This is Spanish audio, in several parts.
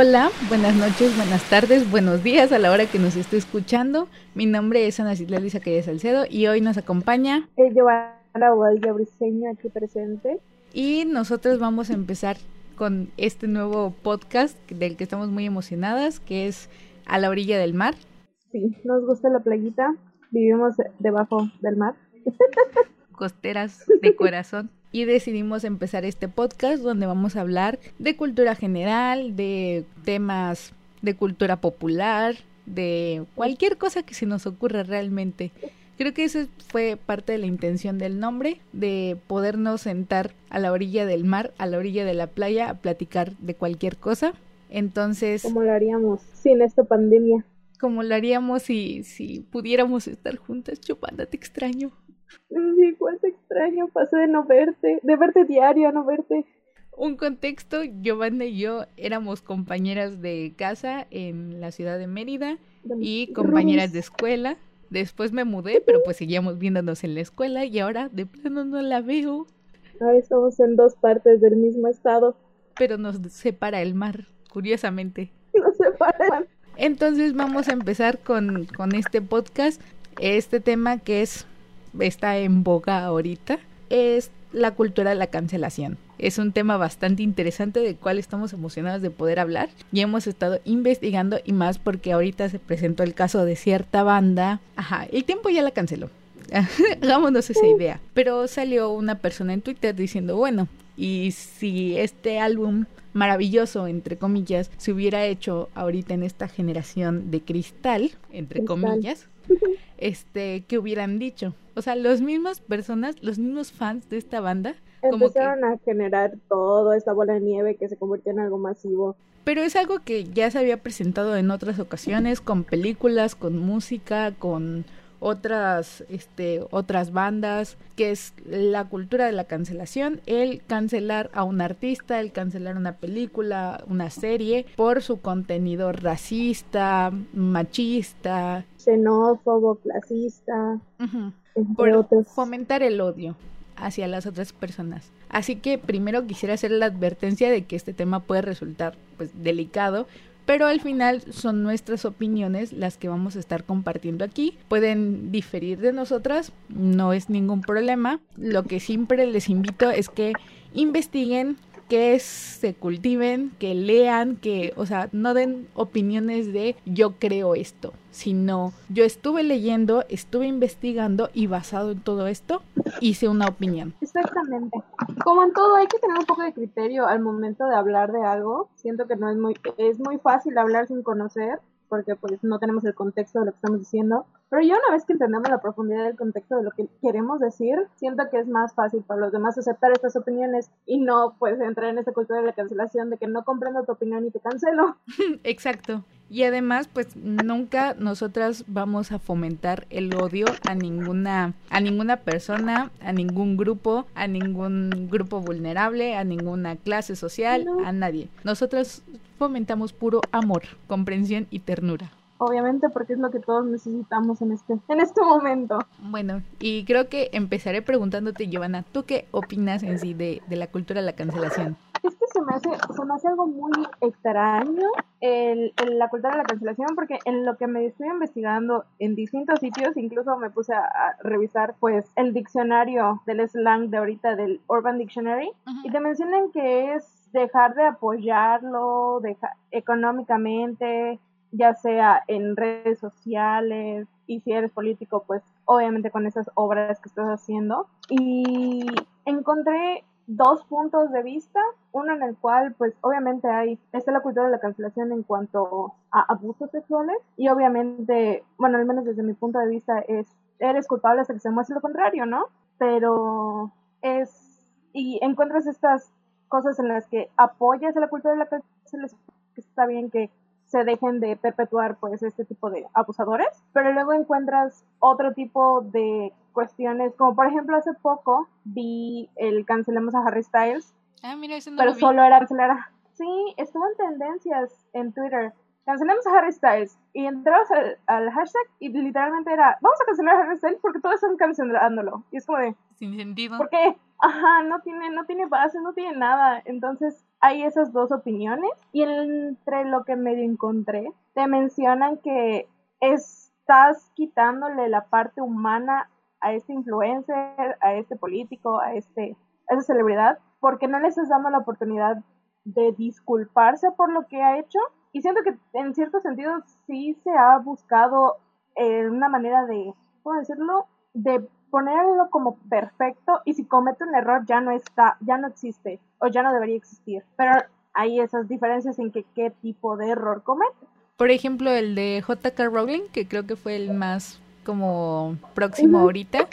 Hola, buenas noches, buenas tardes, buenos días a la hora que nos esté escuchando. Mi nombre es Ana Citlali Calle Salcedo y hoy nos acompaña eh, Giovanna Guadilla Briseño aquí presente. Y nosotros vamos a empezar con este nuevo podcast del que estamos muy emocionadas, que es A la orilla del mar. Sí, nos gusta la playita, vivimos debajo del mar. Costeras de corazón y decidimos empezar este podcast donde vamos a hablar de cultura general, de temas de cultura popular, de cualquier cosa que se nos ocurra realmente. Creo que eso fue parte de la intención del nombre, de podernos sentar a la orilla del mar, a la orilla de la playa, a platicar de cualquier cosa. Entonces... ¿Cómo lo haríamos sin esta pandemia? Como lo haríamos si, si pudiéramos estar juntas, chupando, te extraño. Sí, igual te extraño, pasé de no verte, de verte diario a no verte. Un contexto, Giovanna y yo éramos compañeras de casa en la ciudad de Mérida y compañeras de escuela. Después me mudé, pero pues seguíamos viéndonos en la escuela y ahora de plano no la veo. Ahora estamos en dos partes del mismo estado. Pero nos separa el mar, curiosamente. Nos separa el mar. Entonces vamos a empezar con, con este podcast, este tema que es está en boga ahorita es la cultura de la cancelación. Es un tema bastante interesante del cual estamos emocionados de poder hablar y hemos estado investigando y más porque ahorita se presentó el caso de cierta banda. Ajá, el tiempo ya la canceló. Hagámonos esa idea. Pero salió una persona en Twitter diciendo, bueno, y si este álbum maravilloso, entre comillas, se hubiera hecho ahorita en esta generación de cristal, entre comillas, este, ¿qué hubieran dicho? O sea, las mismas personas, los mismos fans de esta banda, empezaron a generar todo esta bola de nieve que se convirtió en algo masivo. Pero es algo que ya se había presentado en otras ocasiones, con películas, con música, con otras, este, otras bandas, que es la cultura de la cancelación, el cancelar a un artista, el cancelar una película, una serie, por su contenido racista, machista, xenófobo, clasista, por fomentar el odio hacia las otras personas. Así que primero quisiera hacer la advertencia de que este tema puede resultar pues delicado pero al final son nuestras opiniones las que vamos a estar compartiendo aquí. Pueden diferir de nosotras, no es ningún problema. Lo que siempre les invito es que investiguen, que se cultiven, que lean, que, o sea, no den opiniones de yo creo esto, sino yo estuve leyendo, estuve investigando y basado en todo esto hice una opinión. Exactamente. Como en todo hay que tener un poco de criterio al momento de hablar de algo. Siento que no es muy es muy fácil hablar sin conocer porque pues no tenemos el contexto de lo que estamos diciendo. Pero ya una vez que entendemos la profundidad del contexto de lo que queremos decir, siento que es más fácil para los demás aceptar estas opiniones y no pues entrar en esta cultura de la cancelación de que no comprendo tu opinión y te cancelo. Exacto. Y además, pues nunca nosotras vamos a fomentar el odio a ninguna a ninguna persona, a ningún grupo, a ningún grupo vulnerable, a ninguna clase social, a nadie. Nosotras fomentamos puro amor, comprensión y ternura. Obviamente porque es lo que todos necesitamos en este, en este momento. Bueno, y creo que empezaré preguntándote, Giovanna, ¿tú qué opinas en sí de, de la cultura de la cancelación? Es que se me hace, se me hace algo muy extraño el, la cultura de la cancelación porque en lo que me estoy investigando en distintos sitios, incluso me puse a, revisar pues el diccionario del slang de ahorita del Urban Dictionary y te mencionan que es dejar de apoyarlo económicamente, ya sea en redes sociales y si eres político, pues obviamente con esas obras que estás haciendo. Y encontré dos puntos de vista, uno en el cual pues obviamente hay, está la cultura de la cancelación en cuanto a abusos sexuales y obviamente, bueno, al menos desde mi punto de vista es, eres culpable hasta que se muestre lo contrario, ¿no? Pero es, y encuentras estas cosas en las que apoyas a la cultura de la que está bien que se dejen de perpetuar pues este tipo de abusadores, pero luego encuentras otro tipo de cuestiones, como por ejemplo hace poco vi el cancelemos a Harry Styles, ah, mira, no pero solo era cancelar Sí, estuvo en tendencias en Twitter. Cancelemos a Harry Styles. Y entrabas al, al, hashtag y literalmente era, vamos a cancelar a Harry Styles porque todos están cancelándolo. Y es como de... Sin sentido. ¿Por qué? Ajá, no tiene, no tiene base, no tiene nada. Entonces, hay esas dos opiniones y entre lo que medio encontré, te mencionan que estás quitándole la parte humana a este influencer, a este político, a, este, a esa celebridad, porque no les estás dando la oportunidad de disculparse por lo que ha hecho. Y siento que en cierto sentido sí se ha buscado eh, una manera de, ¿cómo decirlo? De ponerlo como perfecto y si comete un error ya no está, ya no existe o ya no debería existir. Pero hay esas diferencias en que qué tipo de error comete. Por ejemplo, el de JK Rowling, que creo que fue el más como próximo ahorita,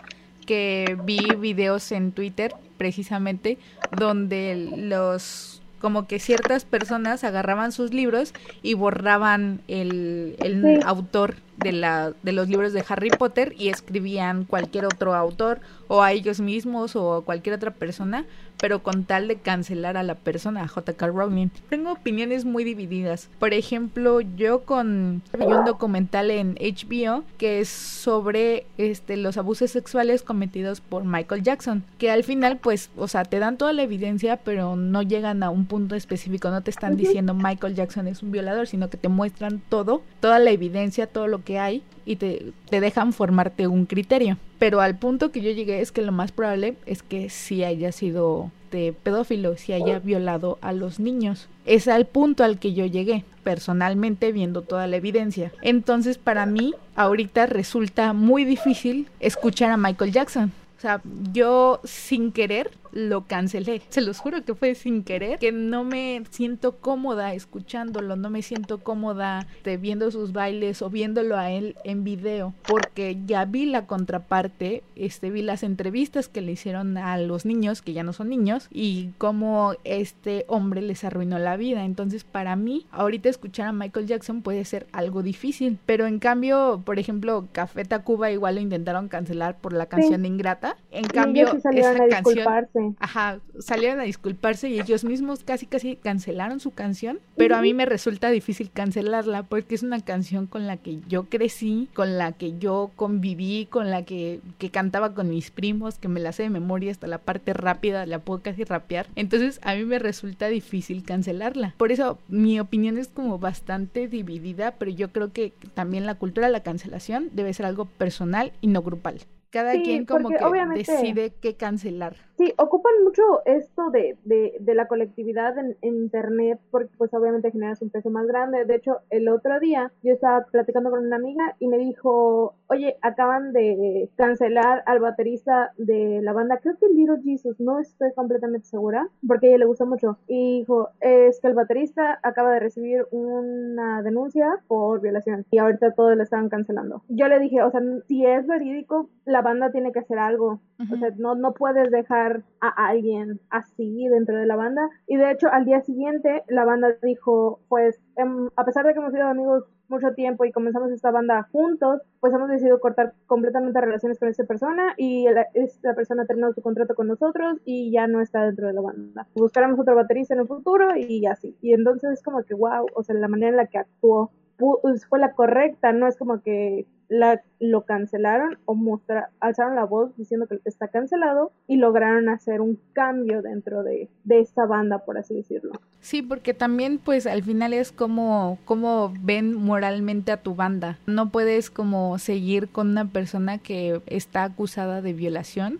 que vi videos en Twitter precisamente donde los como que ciertas personas agarraban sus libros y borraban el, el autor de, la, de los libros de Harry Potter y escribían cualquier otro autor o a ellos mismos o a cualquier otra persona, pero con tal de cancelar a la persona, a JK Rowling. Tengo opiniones muy divididas. Por ejemplo, yo con un documental en HBO que es sobre este los abusos sexuales cometidos por Michael Jackson, que al final pues, o sea, te dan toda la evidencia, pero no llegan a un punto específico, no te están diciendo Michael Jackson es un violador, sino que te muestran todo, toda la evidencia, todo lo que hay y te, te dejan formarte un criterio. Pero al punto que yo llegué es que lo más probable es que sí haya sido pedófilo, si haya violado a los niños. Es al punto al que yo llegué, personalmente viendo toda la evidencia. Entonces para mí ahorita resulta muy difícil escuchar a Michael Jackson. O sea, yo sin querer lo cancelé. Se los juro que fue sin querer, que no me siento cómoda escuchándolo, no me siento cómoda de viendo sus bailes o viéndolo a él en video, porque ya vi la contraparte, este vi las entrevistas que le hicieron a los niños, que ya no son niños, y cómo este hombre les arruinó la vida. Entonces, para mí, ahorita escuchar a Michael Jackson puede ser algo difícil, pero en cambio, por ejemplo, Café Tacuba igual lo intentaron cancelar por la canción Ingrata. En cambio, esa canción Ajá, salieron a disculparse y ellos mismos casi casi cancelaron su canción, pero a mí me resulta difícil cancelarla porque es una canción con la que yo crecí, con la que yo conviví, con la que, que cantaba con mis primos, que me la sé de memoria hasta la parte rápida, la puedo casi rapear. Entonces a mí me resulta difícil cancelarla. Por eso mi opinión es como bastante dividida, pero yo creo que también la cultura de la cancelación debe ser algo personal y no grupal. Cada quien como que decide qué cancelar. Sí, ocupan mucho esto de, de, de la colectividad en, Internet porque pues obviamente generas un peso más grande. De hecho, el otro día yo estaba platicando con una amiga y me dijo, oye, acaban de cancelar al baterista de la banda, creo que Little Jesus, no estoy completamente segura, porque a ella le gusta mucho. Y dijo, es que el baterista acaba de recibir una denuncia por violación y ahorita todo lo estaban cancelando. Yo le dije, o sea, si es verídico, la banda tiene que hacer algo. O sea, no, no puedes dejar a alguien así dentro de la banda. Y de hecho, al día siguiente, la banda dijo, pues, em, a pesar de que hemos sido amigos mucho tiempo y comenzamos esta banda juntos, pues hemos decidido cortar completamente relaciones con esta persona y esta persona ha terminado su contrato con nosotros y ya no está dentro de la banda. Buscaremos otro baterista en el futuro y así. Y entonces es como que, wow, o sea, la manera en la que actuó fue la correcta, no es como que la, lo cancelaron o mostra, alzaron la voz diciendo que está cancelado y lograron hacer un cambio dentro de, de esta banda, por así decirlo. Sí, porque también pues al final es como, como ven moralmente a tu banda. No puedes como seguir con una persona que está acusada de violación.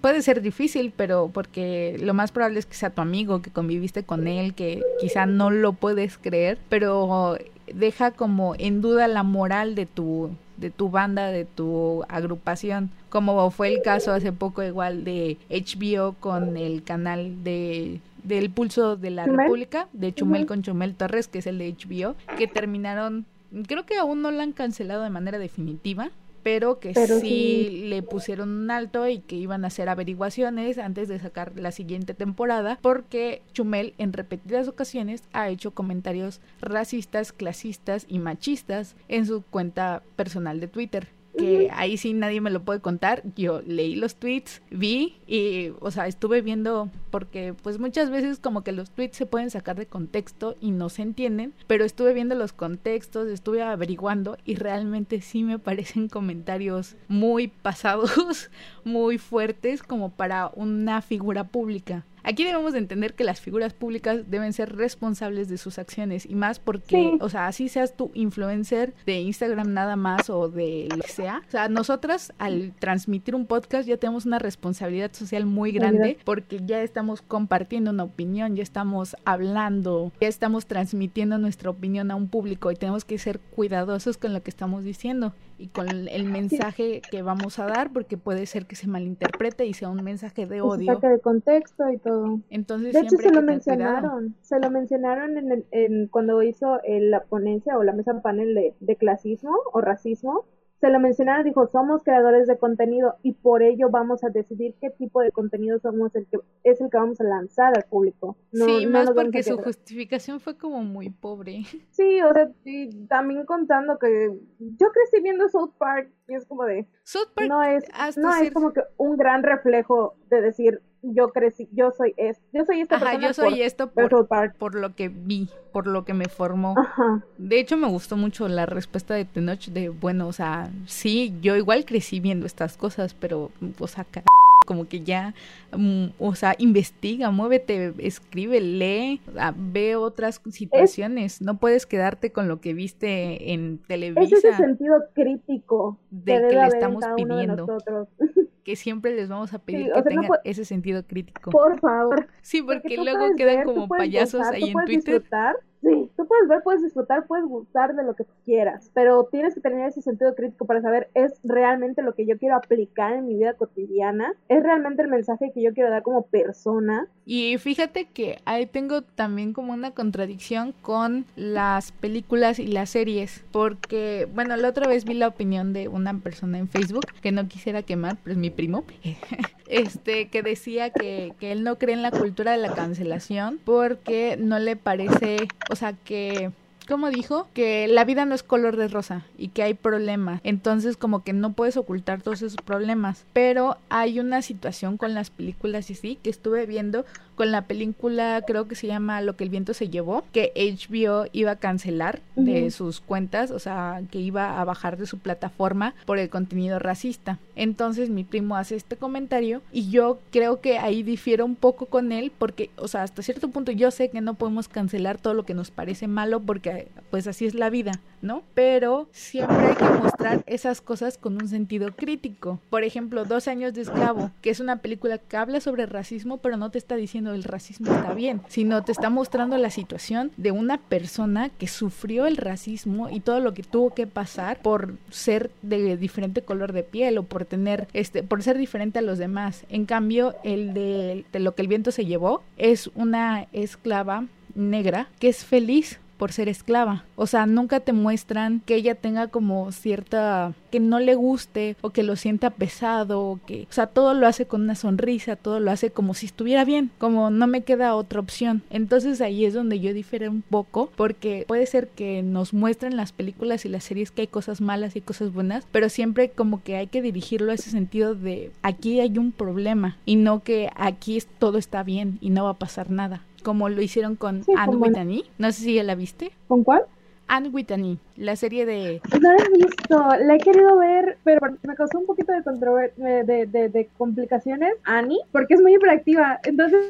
puede ser difícil, pero porque lo más probable es que sea tu amigo, que conviviste con él, que quizá no lo puedes creer, pero deja como en duda la moral de tu de tu banda, de tu agrupación, como fue el caso hace poco igual de HBO con el canal de del Pulso de la República, de Chumel con Chumel Torres, que es el de HBO, que terminaron, creo que aún no la han cancelado de manera definitiva, pero que sí, le pusieron un alto y que iban a hacer averiguaciones antes de sacar la siguiente temporada, porque Chumel en repetidas ocasiones ha hecho comentarios racistas, clasistas y machistas en su cuenta personal de Twitter que ahí sí nadie me lo puede contar. Yo leí los tweets, vi y, o sea, estuve viendo porque pues muchas veces como que los tweets se pueden sacar de contexto y no se entienden, pero estuve viendo los contextos, estuve averiguando y realmente sí me parecen comentarios muy pasados, muy fuertes como para una figura pública. Aquí debemos de entender que las figuras públicas deben ser responsables de sus acciones y más porque, o sea, así seas tu influencer de Instagram nada más o de lo que sea. O sea, nosotras al transmitir un podcast ya tenemos una responsabilidad social muy grande. porque ya estamos compartiendo una opinión, ya estamos hablando, ya estamos transmitiendo nuestra opinión a un público y tenemos que ser cuidadosos con lo que estamos diciendo y con el mensaje que vamos a dar porque puede ser que se malinterprete y sea un mensaje de odio. De contexto y todo. Entonces, de hecho, se lo mencionaron. Se lo mencionaron en, en cuando hizo la ponencia o la mesa panel de, de clasismo o racismo se lo mencionaron, dijo, somos creadores de contenido y por ello vamos a decidir qué tipo de contenido somos el que es el que vamos a lanzar al público. sí, más porque su justificación fue como muy pobre. Sí, o sea, y también contando que yo crecí viendo South Park y es como de South Park no es no es como que un gran reflejo de decir yo crecí, yo soy esto, yo soy esta Ajá, yo soy esto por, por, lo que vi, por lo que me formó. De hecho, me gustó mucho la respuesta de Tenoch de, bueno, o sea, sí, yo igual crecí viendo estas cosas, pero, o sea, como que ya, mm, o sea, investiga, muévete, escribe, lee, ve otras situaciones. no puedes quedarte con lo que viste en televisión. Es ese sentido crítico de que, le estamos pidiendo. que siempre les vamos a pedir que tengan ese sentido crítico. Por favor. Sí, porque, luego quedan como payasos ahí en Twitter. Sí, tú puedes ver, puedes disfrutar, puedes gustar de lo que quieras, pero tienes que tener ese sentido crítico para saber es realmente lo que yo quiero aplicar en mi vida cotidiana, es realmente el mensaje que yo quiero dar como persona. Y fíjate que ahí tengo también como una contradicción con las películas y las series, porque, bueno, la otra vez vi la opinión de una persona en Facebook que no quisiera quemar, pero es mi primo. este, que decía que, que él no cree en la cultura de la cancelación porque no le parece, o sea, que como dijo, que la vida no es color de rosa y que hay problemas. Entonces como que no puedes ocultar todos esos problemas. Pero hay una situación con las películas y sí, que estuve viendo con la película, creo que se llama Lo que el viento se llevó, que HBO iba a cancelar de sus cuentas, o sea, que iba a bajar de su plataforma por el contenido racista. Entonces mi primo hace este comentario y yo creo que ahí difiero un poco con él porque, o sea, hasta cierto punto yo sé que no podemos cancelar todo lo que nos parece malo porque pues así es la vida, ¿no? Pero siempre hay que mostrar esas cosas con un sentido crítico. Por ejemplo, Dos años de esclavo, que es una película que habla sobre racismo pero no te está diciendo el racismo está bien, sino te está mostrando la situación de una persona que sufrió el racismo y todo lo que tuvo que pasar por ser de diferente color de piel o por tener este por ser diferente a los demás. En cambio, el de, de lo que el viento se llevó es una esclava negra que es feliz por ser esclava. O sea, nunca te muestran que ella tenga como cierta que no le guste o que lo sienta pesado o que, o sea, todo lo hace con una sonrisa, todo lo hace como si estuviera bien, como no me queda otra opción. Entonces ahí es donde yo difiero un poco porque puede ser que nos muestren las películas y las series que hay cosas malas y cosas buenas, pero siempre como que hay que dirigirlo a ese sentido de aquí hay un problema y no que aquí todo está bien y no va a pasar nada como lo hicieron con Anne Whitney. No sé si ya la viste. ¿Con cuál? Anne Whitney, la serie de... No la he visto, la he querido ver, pero me causó un poquito de, de, de, de, complicaciones Annie, porque es muy hiperactiva, entonces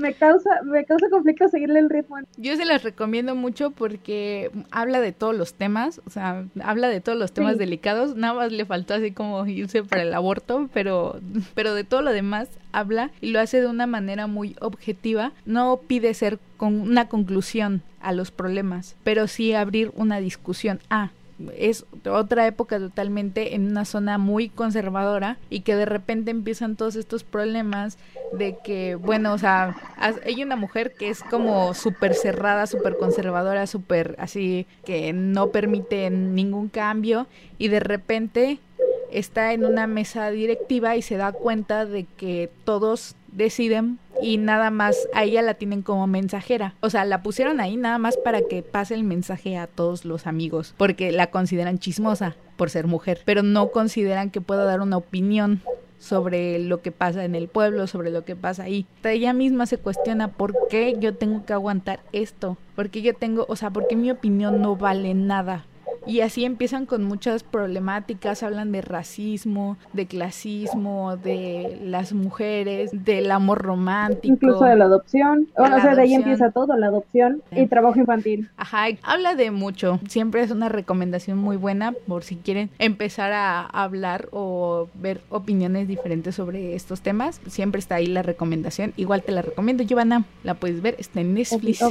me causa, me causa conflicto seguirle el ritmo. Yo se las recomiendo mucho porque habla de todos los temas, o sea, habla de todos los temas delicados, nada más le faltó así como irse para el aborto, pero, pero de todo lo demás habla y lo hace de una manera muy objetiva, no pide ser con una conclusión a los problemas, pero sí abrir una discusión. Ah, es otra época totalmente en una zona muy conservadora y que de repente empiezan todos estos problemas de que, bueno, o sea, hay una mujer que es como súper cerrada, súper conservadora, súper así, que no permite ningún cambio y de repente está en una mesa directiva y se da cuenta de que todos deciden y nada más a ella la tienen como mensajera. O sea, la pusieron ahí nada más para que pase el mensaje a todos los amigos, porque la consideran chismosa por ser mujer, pero no consideran que pueda dar una opinión sobre lo que pasa en el pueblo, sobre lo que pasa ahí. Ella misma se cuestiona por qué yo tengo que aguantar esto, porque yo tengo, o sea, porque mi opinión no vale nada Y así empiezan con muchas problemáticas, hablan de racismo, de clasismo, de las mujeres, del amor romántico. Incluso de la adopción. o sea, de ahí empieza todo, la adopción y trabajo infantil. Ajá, habla de mucho. Siempre es una recomendación muy buena por si quieren empezar a hablar o ver opiniones diferentes sobre estos temas. Siempre está ahí la recomendación. Igual te la recomiendo, Giovanna. La puedes ver, está en Netflix.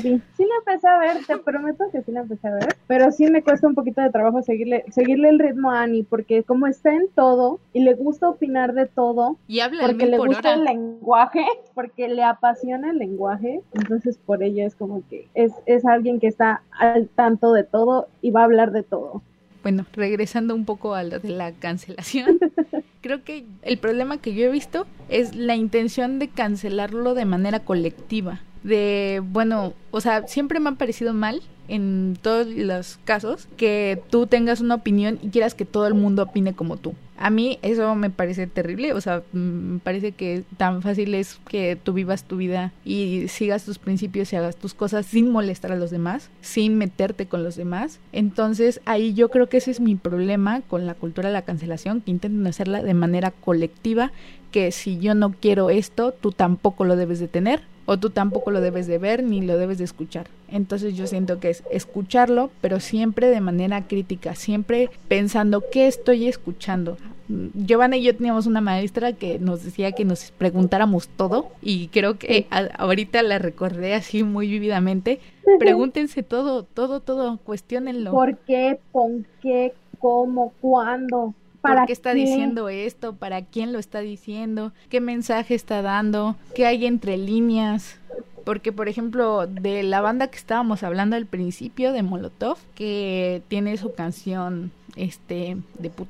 Empecé a ver, te prometo que sí la empecé a ver. Pero sí me cuesta un poquito de trabajo seguirle, seguirle el ritmo a Annie, porque como está en todo y le gusta opinar de todo, y habla porque le gusta el lenguaje, porque le apasiona el lenguaje, entonces por ella es como que es, es alguien que está al tanto de todo y va a hablar de todo. Bueno, regresando un poco a lo de la cancelación, creo que el problema que yo he visto es la intención de cancelarlo de manera colectiva. De, bueno, o sea, siempre me ha parecido mal en todos los casos que tú tengas una opinión y quieras que todo el mundo opine como tú. A mí eso me parece terrible, o sea, me parece que tan fácil es que tú vivas tu vida y sigas tus principios y hagas tus cosas sin molestar a los demás, sin meterte con los demás. Entonces ahí yo creo que ese es mi problema con la cultura de la cancelación, que intenten hacerla de manera colectiva, que si yo no quiero esto, tú tampoco lo debes de tener o tú tampoco lo debes de ver ni lo debes de escuchar. Entonces yo siento que es escucharlo, pero siempre de manera crítica, siempre pensando qué estoy escuchando. Giovanna y yo teníamos una maestra que nos decía que nos preguntáramos todo y creo que ahorita la recordé así muy vividamente. Pregúntense todo, todo, todo, cuestionenlo. ¿Por qué? ¿Con qué? ¿Cómo? ¿Cuándo? ¿Para ¿Por qué está diciendo esto? ¿Para quién lo está diciendo? ¿Qué mensaje está dando? ¿Qué hay entre líneas? Porque, por ejemplo, de la banda que estábamos hablando al principio, de Molotov, que tiene su canción este de puta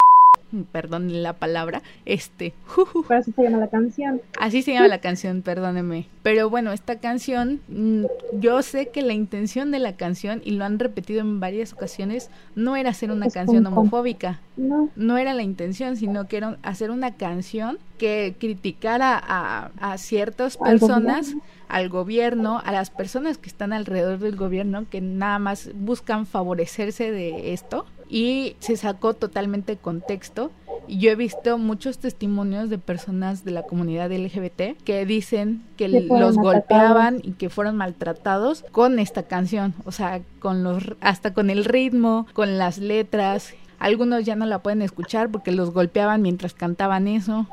perdón la palabra, este. Pero así se llama la canción. Así se llama la canción, perdóneme. Pero bueno, esta canción, mm, yo sé que la intención de la canción, y lo han repetido en varias ocasiones, no era hacer una canción homofóbica. No. No era la intención, sino que era hacer una canción que criticara a, a ciertas personas al gobierno, a las personas que están alrededor del gobierno, que nada más buscan favorecerse de esto y se sacó totalmente contexto. Y yo he visto muchos testimonios de personas de la comunidad LGBT que dicen que los golpeaban y que fueron maltratados con esta canción, o sea, con los hasta con el ritmo, con las letras. Algunos ya no la pueden escuchar porque los golpeaban mientras cantaban eso.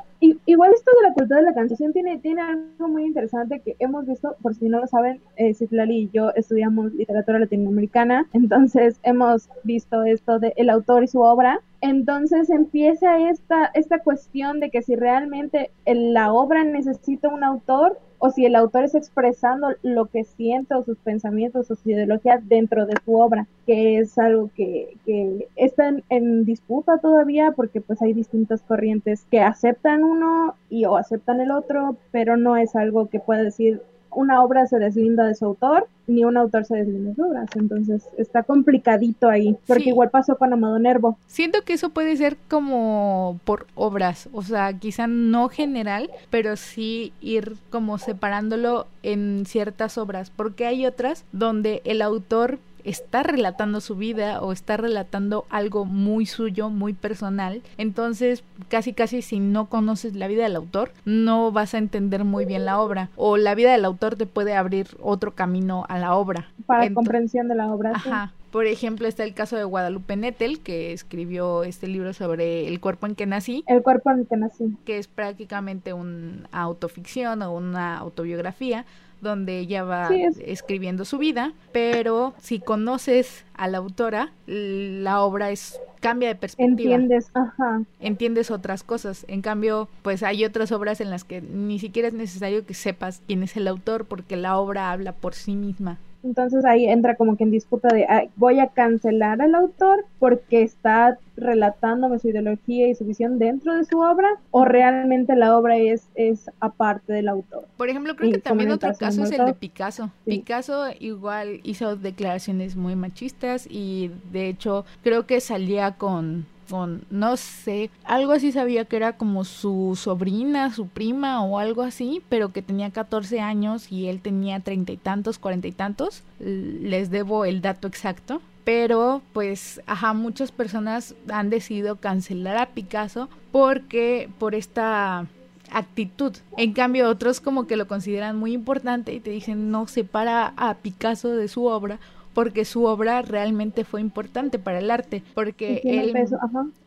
Igual esto de la cultura de la canción tiene, tiene algo muy interesante que hemos visto, por si no lo saben, eh, Citlali y yo estudiamos literatura latinoamericana, entonces hemos visto esto de el autor y su obra. Entonces empieza esta, esta cuestión de que si realmente la obra necesita un autor o si el autor es expresando lo que siente o sus pensamientos o su ideología dentro de su obra, que es algo que, que está en, disputa todavía porque pues hay distintas corrientes que aceptan uno y o aceptan el otro, pero no es algo que pueda decir una obra se deslinda de su autor, ni un autor se deslinda de sus obras. Entonces está complicadito ahí, porque igual pasó con Amado Nervo. Siento que eso puede ser como por obras, o sea, quizá no general, pero sí ir como separándolo en ciertas obras, porque hay otras donde el autor está relatando su vida o está relatando algo muy suyo, muy personal. Entonces, casi casi si no conoces la vida del autor, no vas a entender muy bien la obra. O la vida del autor te puede abrir otro camino a la obra. Para comprensión de la obra. Ajá. Por ejemplo, está el caso de Guadalupe Nettel, que escribió este libro sobre el cuerpo en que nací. El cuerpo en que nací. Que es prácticamente una autoficción o una autobiografía donde ella va escribiendo su vida, pero si conoces a la autora, la obra es cambia de perspectiva. Entiendes, ajá. Entiendes otras cosas. En cambio, pues hay otras obras en las que ni siquiera es necesario que sepas quién es el autor porque la obra habla por sí misma. Entonces ahí entra como que en disputa de voy a cancelar al autor porque está relatándome su ideología y su visión dentro de su obra o realmente la obra es, es aparte del autor. Por ejemplo, creo que también otro caso es el de Picasso. Picasso igual hizo declaraciones muy machistas y de hecho creo que salía con con, no sé, algo así sabía que era como su sobrina, su prima o algo así, pero que tenía 14 años y él tenía treinta y tantos, cuarenta y tantos. Les debo el dato exacto pero pues, ajá, muchas personas han decidido cancelar a Picasso porque por esta actitud. En cambio, otros como que lo consideran muy importante y te dicen no separa a Picasso de su obra porque su obra realmente fue importante para el arte, porque él,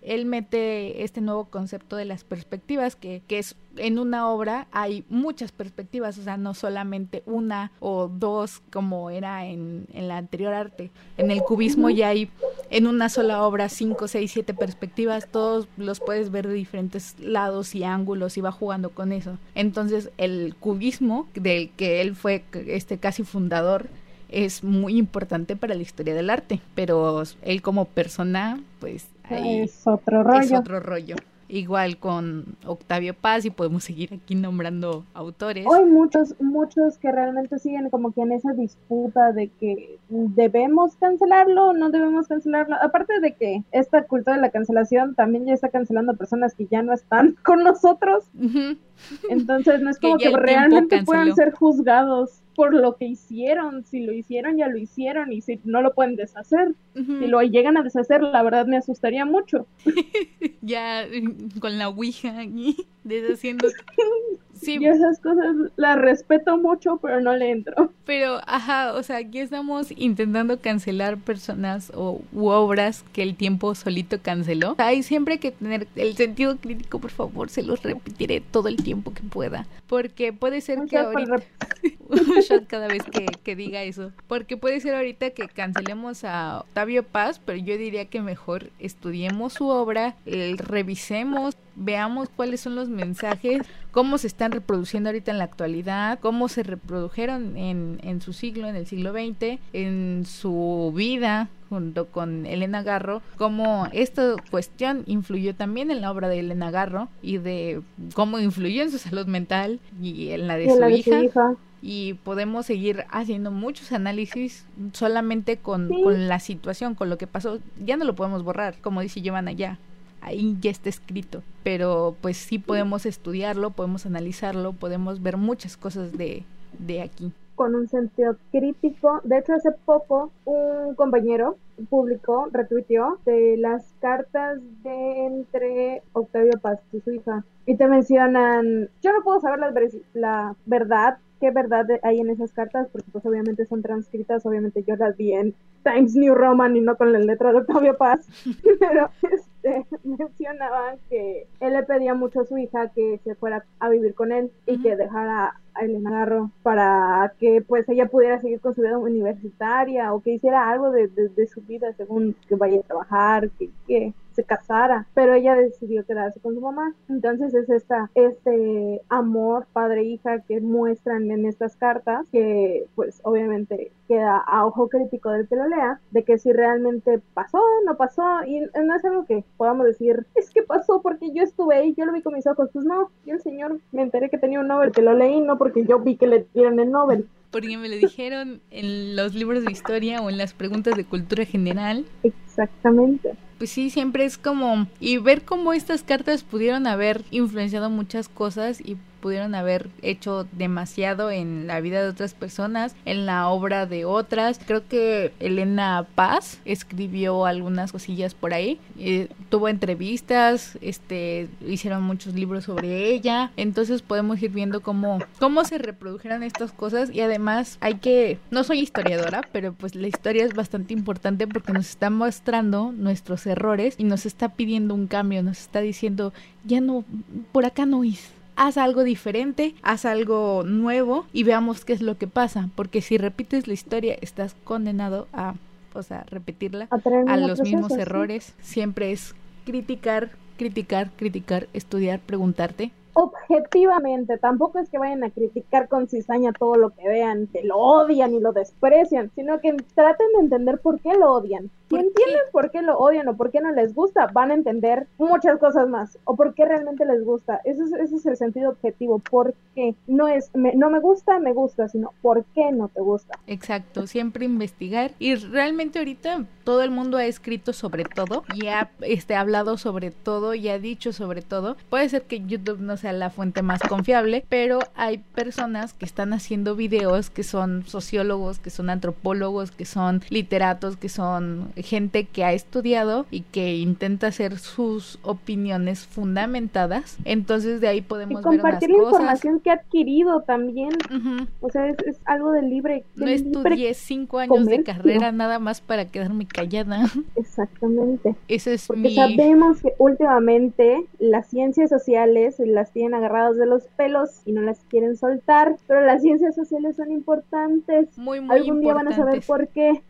él, mete este nuevo concepto de las perspectivas, que, que es en una obra hay muchas perspectivas, o sea, no solamente una o dos como era en, en la anterior arte. En el cubismo ya hay en una sola obra cinco, seis, siete perspectivas, todos los puedes ver de diferentes lados y ángulos y va jugando con eso. Entonces el cubismo, del que él fue este casi fundador, es muy importante para la historia del arte, pero él como persona, pues ahí es otro rollo. Es otro rollo. Igual con Octavio Paz y podemos seguir aquí nombrando autores. Hay muchos, muchos que realmente siguen como que en esa disputa de que debemos cancelarlo o no debemos cancelarlo. Aparte de que esta cultura de la cancelación también ya está cancelando personas que ya no están con nosotros. Entonces no es como que, realmente puedan ser juzgados por lo que hicieron. Si lo hicieron, ya lo hicieron. Y si no lo pueden deshacer, si lo llegan a deshacer, la verdad me asustaría mucho. ya con la Ouija y deshaciendo. Sí. Y esas cosas las respeto mucho, pero no le entro. Pero, ajá, o sea, aquí estamos intentando cancelar personas o u obras que el tiempo solito canceló. Hay siempre que tener el sentido crítico, por favor, se los repetiré todo el tiempo que pueda. Porque puede ser que ahorita... un shot cada vez que, que diga eso. Porque puede ser ahorita que cancelemos a Octavio Paz, pero yo diría que mejor estudiemos su obra, revisemos veamos cuáles son los mensajes, cómo se están reproduciendo ahorita en la actualidad, cómo se reprodujeron en, en su siglo, en el siglo XX, en su vida junto con Elena Garro, cómo esta cuestión influyó también en la obra de Elena Garro y de cómo influyó en su salud mental y en la de, su, hija. Y podemos seguir haciendo muchos análisis solamente con, con la situación, con lo que pasó. Ya no lo podemos borrar, como dice Giovanna ya ahí ya está escrito, pero pues sí podemos estudiarlo, podemos analizarlo, podemos ver muchas cosas de, de aquí. Con un sentido crítico, de hecho hace poco un compañero público retuiteó de las cartas de entre Octavio Paz y su hija y te mencionan, yo no puedo saber la, la verdad qué verdad hay en esas cartas, porque pues obviamente son transcritas, obviamente yo las vi en Times New Roman y no con la letra de Octavio Paz, pero este, mencionaban que él le pedía mucho a su hija que se fuera a vivir con él y que dejara a Elena Garro para que pues ella pudiera seguir con su vida universitaria o que hiciera algo de, de, su vida según que vaya a trabajar, que, que se casara, pero ella decidió quedarse con su mamá. Entonces es esta, este amor padre-hija que muestran en estas cartas, que pues obviamente queda a ojo crítico del que lo lea, de que si realmente pasó, no pasó, y no es algo que podamos decir, es que pasó porque yo estuve ahí, yo lo vi con mis ojos, pues no, yo el señor me enteré que tenía un Nobel, que lo leí, no porque yo vi que le dieron el Nobel. Porque me lo dijeron en los libros de historia o en las preguntas de cultura general. Exactamente pues sí, siempre es como... Y ver cómo estas cartas pudieron haber influenciado muchas cosas y pudieron haber hecho demasiado en la vida de otras personas, en la obra de otras. Creo que Elena Paz escribió algunas cosillas por ahí, eh, tuvo entrevistas, este, hicieron muchos libros sobre ella, entonces podemos ir viendo cómo, cómo se reprodujeron estas cosas. Y además hay que, no soy historiadora, pero pues la historia es bastante importante porque nos está mostrando nuestros errores y nos está pidiendo un cambio, nos está diciendo, ya no, por acá no es haz algo diferente, haz algo nuevo y veamos qué es lo que pasa, porque si repites la historia estás condenado a, o sea, repetirla, a, los mismos errores, siempre es criticar, criticar, criticar, estudiar, preguntarte. Objetivamente, tampoco es que vayan a criticar con cizaña todo lo que vean, que lo odian y lo desprecian, sino que traten de entender por qué lo odian Si entienden por qué lo odian o por qué no les gusta, van a entender muchas cosas más. O por qué realmente les gusta. Ese es, ese es el sentido objetivo. ¿Por qué? No es, no me gusta, me gusta, sino ¿por qué no te gusta? Exacto, siempre investigar. Y realmente ahorita todo el mundo ha escrito sobre todo y ha este, hablado sobre todo y ha dicho sobre todo. Puede ser que YouTube no sea la fuente más confiable, pero hay personas que están haciendo videos que son sociólogos, que son antropólogos, que son literatos, que son gente que ha estudiado y que intenta hacer sus opiniones fundamentadas. Entonces de ahí podemos y compartir la información que ha adquirido también. O sea, es, algo de libre. no estudié cinco años de carrera nada más para quedarme callada. Exactamente. Eso es Porque sabemos que últimamente las ciencias sociales las tienen agarradas de los pelos y no las quieren soltar, pero las ciencias sociales son importantes. Muy, muy Algún día van a saber por qué.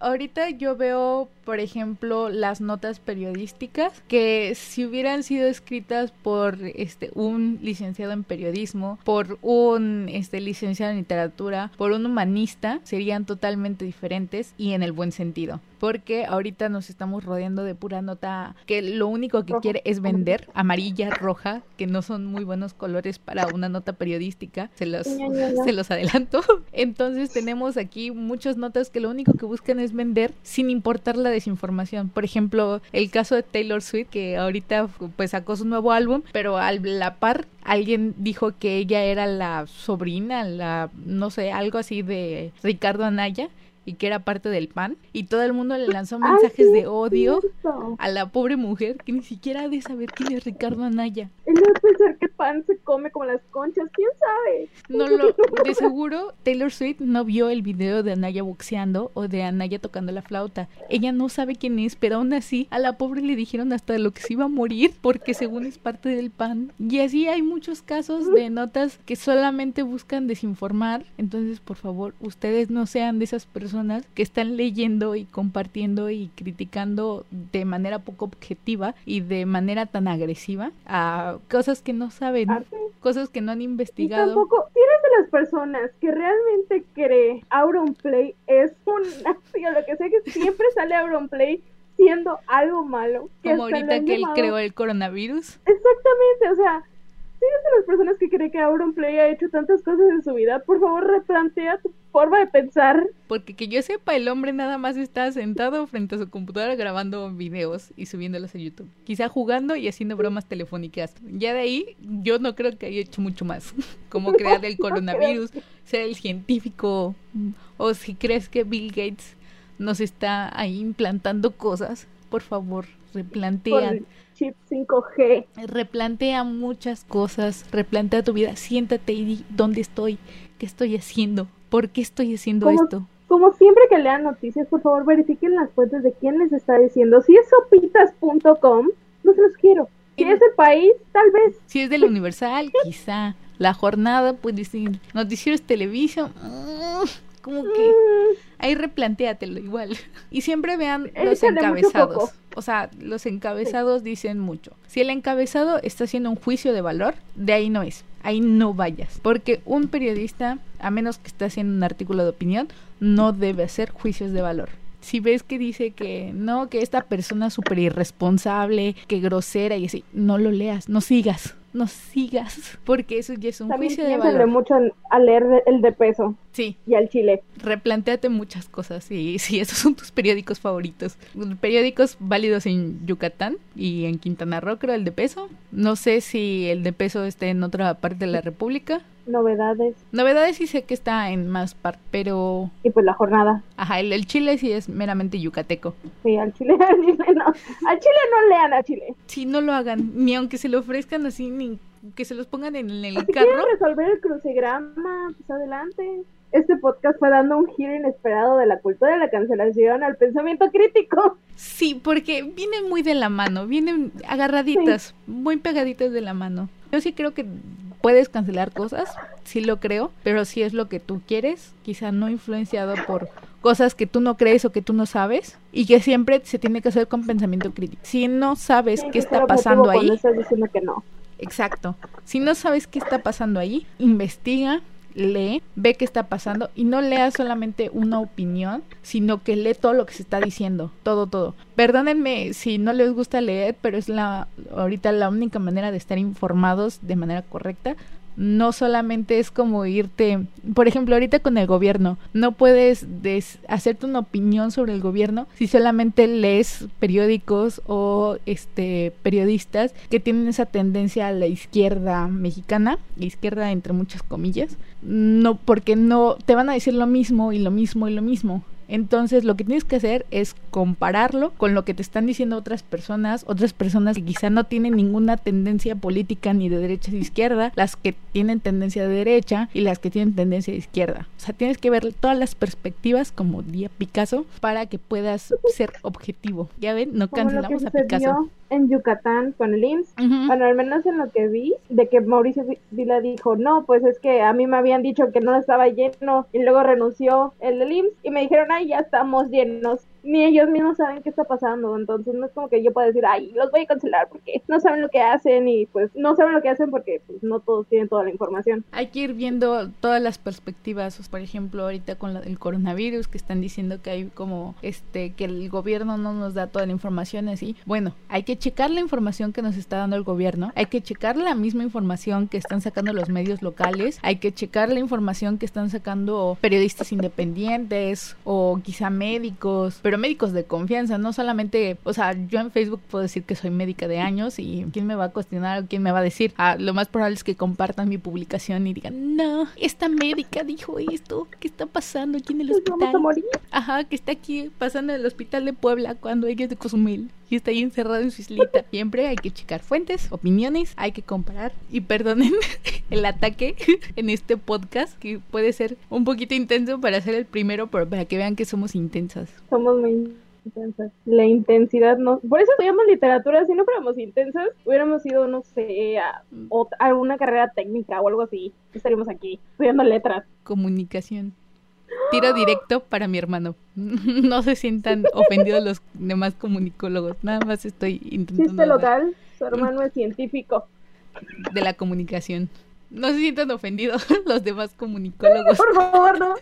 ahorita yo veo, por ejemplo, las notas periodísticas que si hubieran sido escritas por este un licenciado en periodismo, por un este licenciado en literatura, por un humanista, serían totalmente diferentes y en el buen sentido. Porque ahorita nos estamos rodeando de pura nota que lo único que quiere es vender, amarilla, roja, que no son muy buenos colores para una nota periodística, se los, se los adelanto. Entonces tenemos aquí muchas notas que lo único que buscan es vender sin importar la desinformación. Por ejemplo, el caso de Taylor Swift, que ahorita pues sacó su nuevo álbum, pero a la par alguien dijo que ella era la sobrina, la no sé, algo así de Ricardo Anaya y que era parte del PAN y todo el mundo le lanzó mensajes de odio a la pobre mujer que ni siquiera ha de saber quién es Ricardo Anaya. No pensar que PAN se come como las conchas, quién sabe. No lo, de seguro Taylor Swift no vio el video de Anaya boxeando o de Anaya tocando la flauta. Ella no sabe quién es, pero aún así a la pobre le dijeron hasta lo que se iba a morir porque según es parte del PAN. Y así hay muchos casos de notas que solamente buscan desinformar. Entonces, por favor, ustedes no sean de esas personas que están leyendo y compartiendo y criticando de manera poco objetiva y de manera tan agresiva a cosas que no saben, cosas que no han investigado. Y tampoco, si eres de las personas que realmente cree Auronplay es un o lo que sea que siempre sale Auronplay siendo algo malo. Como ahorita que él creó el coronavirus. Exactamente, o sea, si eres de las personas que cree que Auronplay ha hecho tantas cosas en su vida, por favor replantea tu forma de pensar. Porque que yo sepa, el hombre nada más está sentado frente a su computadora grabando videos y subiéndolos a YouTube. Quizá jugando y haciendo bromas telefónicas. Ya de ahí, yo no creo que haya hecho mucho más. Como crear el coronavirus, ser el científico. O si crees que Bill Gates nos está ahí implantando cosas, por favor, replantea chip 5G. Replantea muchas cosas, replantea tu vida, siéntate y di dónde estoy, qué estoy haciendo, por qué estoy haciendo esto. Como siempre que lean noticias, por favor verifiquen las fuentes de quién les está diciendo. Si es sopitas.com, no se los quiero. Si es el país, tal vez. Si es del Universal, quizá. La jornada, pues decir, noticieros televisión, mm, como que mm. ahí replantéatelo igual. Y siempre vean los encabezados. O sea, los encabezados dicen mucho. Si el encabezado está haciendo un juicio de valor, de ahí no es. Ahí no vayas. Porque un periodista, a menos que esté haciendo un artículo de opinión, no debe hacer juicios de valor si ves que dice que no, que esta persona es súper irresponsable, que grosera y así, no lo leas, no sigas no sigas, porque eso ya es un juicio de valor. mucho a leer el de peso. Sí. Y al chile. Replantéate muchas cosas y sí, esos son tus periódicos favoritos. Periódicos válidos en Yucatán y en Quintana Roo, creo, el de peso. No sé si el de peso esté en otra parte de la República. Novedades. Novedades sí sé que está en más partes, pero... Y pues la jornada. Ajá, el, Chile sí es meramente yucateco. Sí, al Chile, al Chile no. Al Chile no lean a Chile. Sí, no lo hagan, ni aunque se lo ofrezcan así, ni que se los pongan en el si carro. resolver el crucigrama, pues adelante. Este podcast fue dando un giro inesperado de la cultura de la cancelación al pensamiento crítico. Sí, porque vienen muy de la mano, vienen agarraditas, muy pegaditas de la mano. Yo sí creo que puedes cancelar cosas, sí lo creo, pero si es lo que tú quieres, quizá no influenciado por cosas que tú no crees o que tú no sabes y que siempre se tiene que hacer con pensamiento crítico. Si no sabes qué está pasando ahí, que no. Exacto. Si no sabes qué está pasando ahí, investiga, lee, ve qué está pasando y no lea solamente una opinión, sino que lee todo lo que se está diciendo, todo, todo. Perdónenme si no les gusta leer, pero es la ahorita la única manera de estar informados de manera correcta no solamente es como irte, por ejemplo, ahorita con el gobierno, no puedes hacerte una opinión sobre el gobierno si solamente lees periódicos o este periodistas que tienen esa tendencia a la izquierda mexicana, izquierda entre muchas comillas, no porque no te van a decir lo mismo y lo mismo y lo mismo. Entonces lo que tienes que hacer es compararlo con lo que te están diciendo otras personas, otras personas que quizá no tienen ninguna tendencia política ni de derecha ni de izquierda, las que tienen tendencia de derecha y las que tienen tendencia de izquierda. O sea, tienes que ver todas las perspectivas como día Picasso para que puedas ser objetivo. Ya ven, no cancelamos a Picasso en Yucatán con el IMSS, bueno, al menos en lo que vi, de que Mauricio Vila dijo, no, pues es que a mí me habían dicho que no estaba lleno y luego renunció el del IMSS y me dijeron, ya estamos llenos ni ellos mismos saben qué está pasando, entonces no es como que yo pueda decir, ay, los voy a cancelar porque no saben lo que hacen y pues no saben lo que hacen porque pues no todos tienen toda la información. Hay que ir viendo todas las perspectivas, por ejemplo, ahorita con el coronavirus que están diciendo que hay como este que el gobierno no nos da toda la información así. Bueno, hay que checar la información que nos está dando el gobierno, hay que checar la misma información que están sacando los medios locales, hay que checar la información que están sacando periodistas independientes o quizá médicos, pero médicos de confianza, no solamente, o sea, yo en Facebook puedo decir que soy médica de años y quién me va a cuestionar o quién me va a decir. Ah, lo más probable es que compartan mi publicación y digan, no, esta médica dijo esto, ¿qué está pasando aquí en el hospital? Vamos a morir. Ajá, que está aquí pasando en el hospital de Puebla cuando ella es de Cozumel y está ahí encerrado en su islita. Siempre hay que checar fuentes, opiniones, hay que comparar. Y perdonen el ataque en este podcast, que puede ser un poquito intenso para ser el primero, pero para que vean que somos intensas. Somos muy intensas. La intensidad no. Por eso estudiamos literatura. Si no fuéramos intensas, hubiéramos ido, no sé, a, alguna carrera técnica o algo así. Estaríamos aquí estudiando letras. Comunicación. Tiro directo para mi hermano. No se sientan ofendidos los demás comunicólogos. Nada más estoy intentando. Chiste local, su hermano es científico. De la comunicación. No se sientan ofendidos los demás comunicólogos. Por favor, no.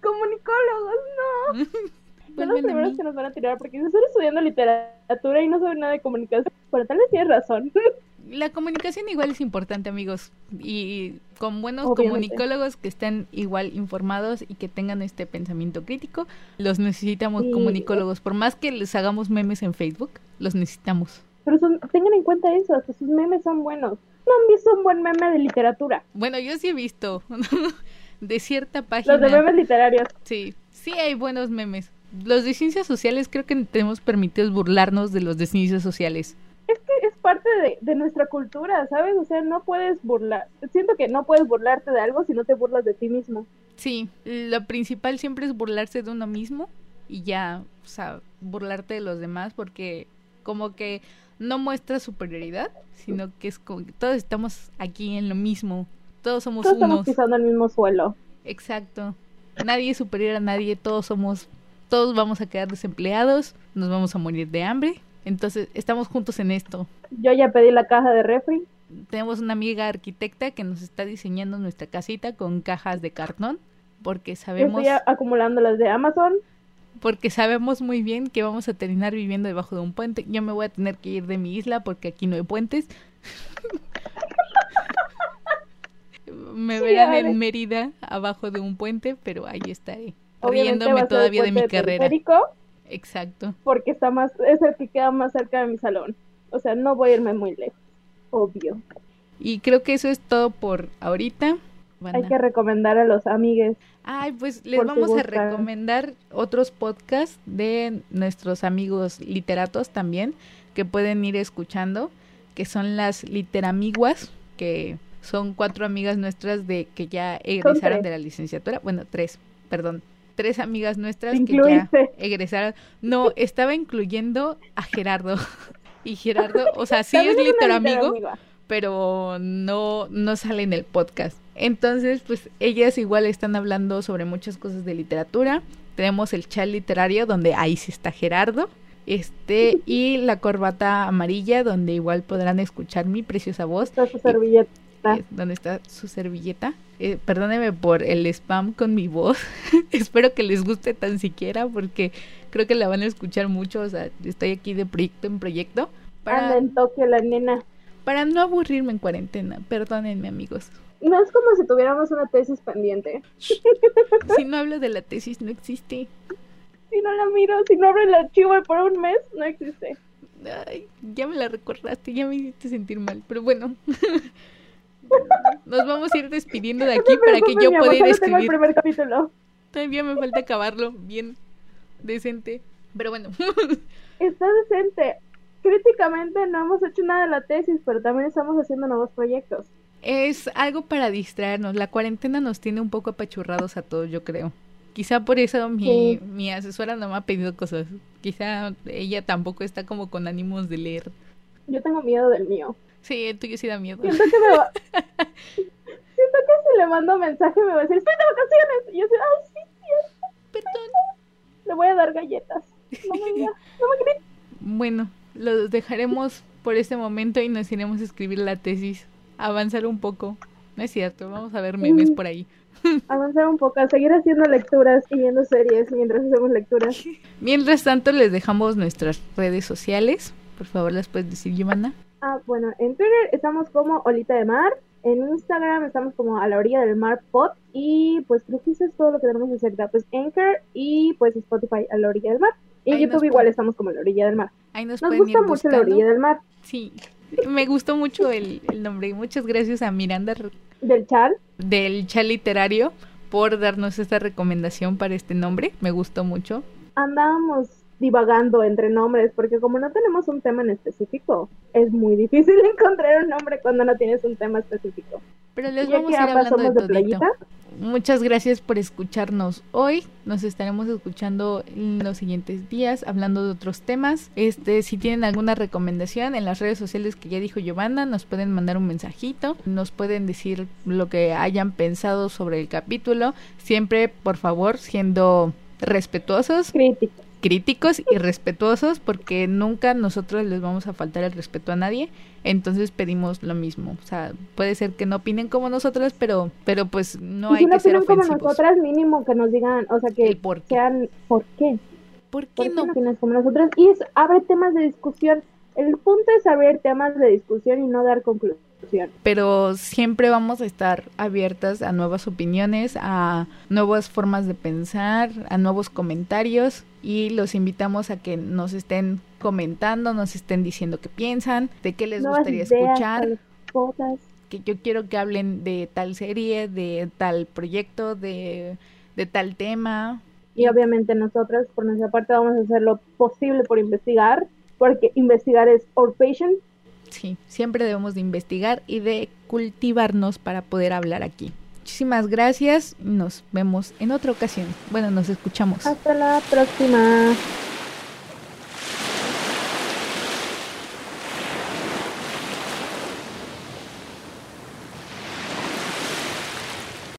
Comunicólogos, no. Son los primeros que nos van a tirar porque si están estudiando literatura y no saben nada de comunicación, pero tal vez tienes razón. La comunicación igual es importante, amigos, y con buenos comunicólogos que estén igual informados y que tengan este pensamiento crítico, los necesitamos comunicólogos, por más que les hagamos memes en Facebook, los necesitamos. Pero tengan en cuenta eso, hasta sus memes son buenos. No han visto un buen meme de literatura. Bueno, yo sí he visto de cierta página. Los de memes literarios. Sí, sí hay buenos memes. Los de ciencias sociales creo que tenemos permitido burlarnos de los de ciencias sociales es que es parte de, nuestra cultura, ¿sabes? O sea, no puedes burlar, siento que no puedes burlarte de algo si no te burlas de ti mismo. Sí, lo principal siempre es burlarse de uno mismo y ya, o sea, burlarte de los demás porque como que no muestra superioridad, sino que es como que todos estamos aquí en lo mismo, todos somos todos Estamos pisando el mismo suelo. Exacto. Nadie es superior a nadie, todos somos, todos vamos a quedar desempleados, nos vamos a morir de hambre entonces, estamos juntos en esto. Yo ya pedí la caja de refri. Tenemos una amiga arquitecta que nos está diseñando nuestra casita con cajas de cartón, porque sabemos... Estoy acumulando las de Amazon. Porque sabemos muy bien que vamos a terminar viviendo debajo de un puente. Yo me voy a tener que ir de mi isla porque aquí no hay puentes. me verán en Mérida abajo de un puente, pero ahí estaré, riéndome todavía de mi carrera. Exacto. Porque está más, es el que queda más cerca de mi salón. O sea, no voy a irme muy lejos, obvio. Y creo que eso es todo por ahorita. Hay que recomendar a los amigues. Ay, pues les vamos a recomendar otros podcasts de nuestros amigos literatos también, que pueden ir escuchando, que son las literamiguas, que son cuatro amigas nuestras de que ya egresaron de la licenciatura. Bueno, tres, perdón, tres amigas nuestras que ya egresaron. No, estaba incluyendo a Gerardo. y Gerardo, o sea, sí es literal amigo, pero no, no sale en el podcast. Entonces, pues ellas igual están hablando sobre muchas cosas de literatura. Tenemos el chat literario donde ahí sí está Gerardo. Este, y la corbata amarilla, donde igual podrán escuchar mi preciosa voz. Está su servilleta servilleta. ¿Dónde está su servilleta? Eh, perdóneme por el spam con mi voz. Espero que les guste tan siquiera porque creo que la van a escuchar mucho. O sea, estoy aquí de proyecto en proyecto. Anda en toque la nena. Para no aburrirme en cuarentena. Perdónenme, amigos. No es como si tuviéramos una tesis pendiente. si no hablo de la tesis, no existe. Si no la miro, si no abro el archivo por un mes, no existe. Ay, ya me la recordaste, ya me hiciste sentir mal, pero bueno. Nos vamos a ir despidiendo de aquí para que yo pueda ir escribir. El primer capítulo. Todavía me falta acabarlo bien decente, pero bueno. Está decente. Críticamente no hemos hecho nada de la tesis, pero también estamos haciendo nuevos proyectos. Es algo para distraernos. La cuarentena nos tiene un poco apachurrados a todos, yo creo. Quizá por eso mi, mi asesora no me ha pedido cosas. Quizá ella tampoco está como con ánimos de leer. Yo tengo miedo del mío. Sí, el tuyo sí da miedo. Siento que me va... Siento que si le mando mensaje me va a decir, estoy de vacaciones. Y yo digo, ay, sí, cierto. Perdón. Le voy a dar galletas. No me, no me Bueno, los dejaremos por este momento y nos iremos a escribir la tesis. Avanzar un poco. No es cierto, vamos a ver memes por ahí. Avanzar un poco, seguir haciendo lecturas y viendo series mientras hacemos lecturas. Mientras tanto, les dejamos nuestras redes sociales. Por favor, las puedes decir, Giovanna. Ah, bueno, en Twitter estamos como Olita de Mar. En Instagram estamos como a la orilla del mar pod. Y pues creo que eso es todo lo que tenemos cerca. Pues Anchor y pues Spotify a la orilla del mar. Y en YouTube igual estamos como a la orilla del mar. Ahí nos, nos gusta mucho la orilla del mar. Sí, me gustó mucho el, el nombre. Muchas gracias a Miranda. Del Chal. Del Chal Literario por darnos esta recomendación para este nombre. Me gustó mucho. Andábamos divagando entre nombres porque como no tenemos un tema en específico, es muy difícil encontrar un nombre cuando no tienes un tema específico. Pero les vamos a ir hablando de, de Muchas gracias por escucharnos hoy. Nos estaremos escuchando en los siguientes días hablando de otros temas. Este, si tienen alguna recomendación en las redes sociales que ya dijo Giovanna, nos pueden mandar un mensajito, nos pueden decir lo que hayan pensado sobre el capítulo, siempre por favor siendo respetuosos. Críticos críticos y respetuosos porque nunca nosotros les vamos a faltar el respeto a nadie. Entonces pedimos lo mismo. O sea puede ser que no opinen como nosotras pero pero pues no hay que ser ofensivos como nosotras mínimo que nos digan o sea que sean por qué por qué, no? opinas como nosotras y es abre temas de discusión. El punto es abrir temas de discusión y no dar conclusiones pero siempre vamos a estar abiertas a nuevas opiniones, a nuevas formas de pensar, a nuevos comentarios y los invitamos a que nos estén comentando, nos estén diciendo qué piensan, de qué les gustaría escuchar. Que yo quiero que hablen de tal serie, de tal proyecto, de, de tal tema. Y obviamente nosotros por nuestra parte vamos a hacer lo posible por investigar, porque investigar es our patient Sí, siempre debemos de investigar y de cultivarnos para poder hablar aquí. Muchísimas gracias. Nos vemos en otra ocasión. Bueno, nos escuchamos. Hasta la próxima.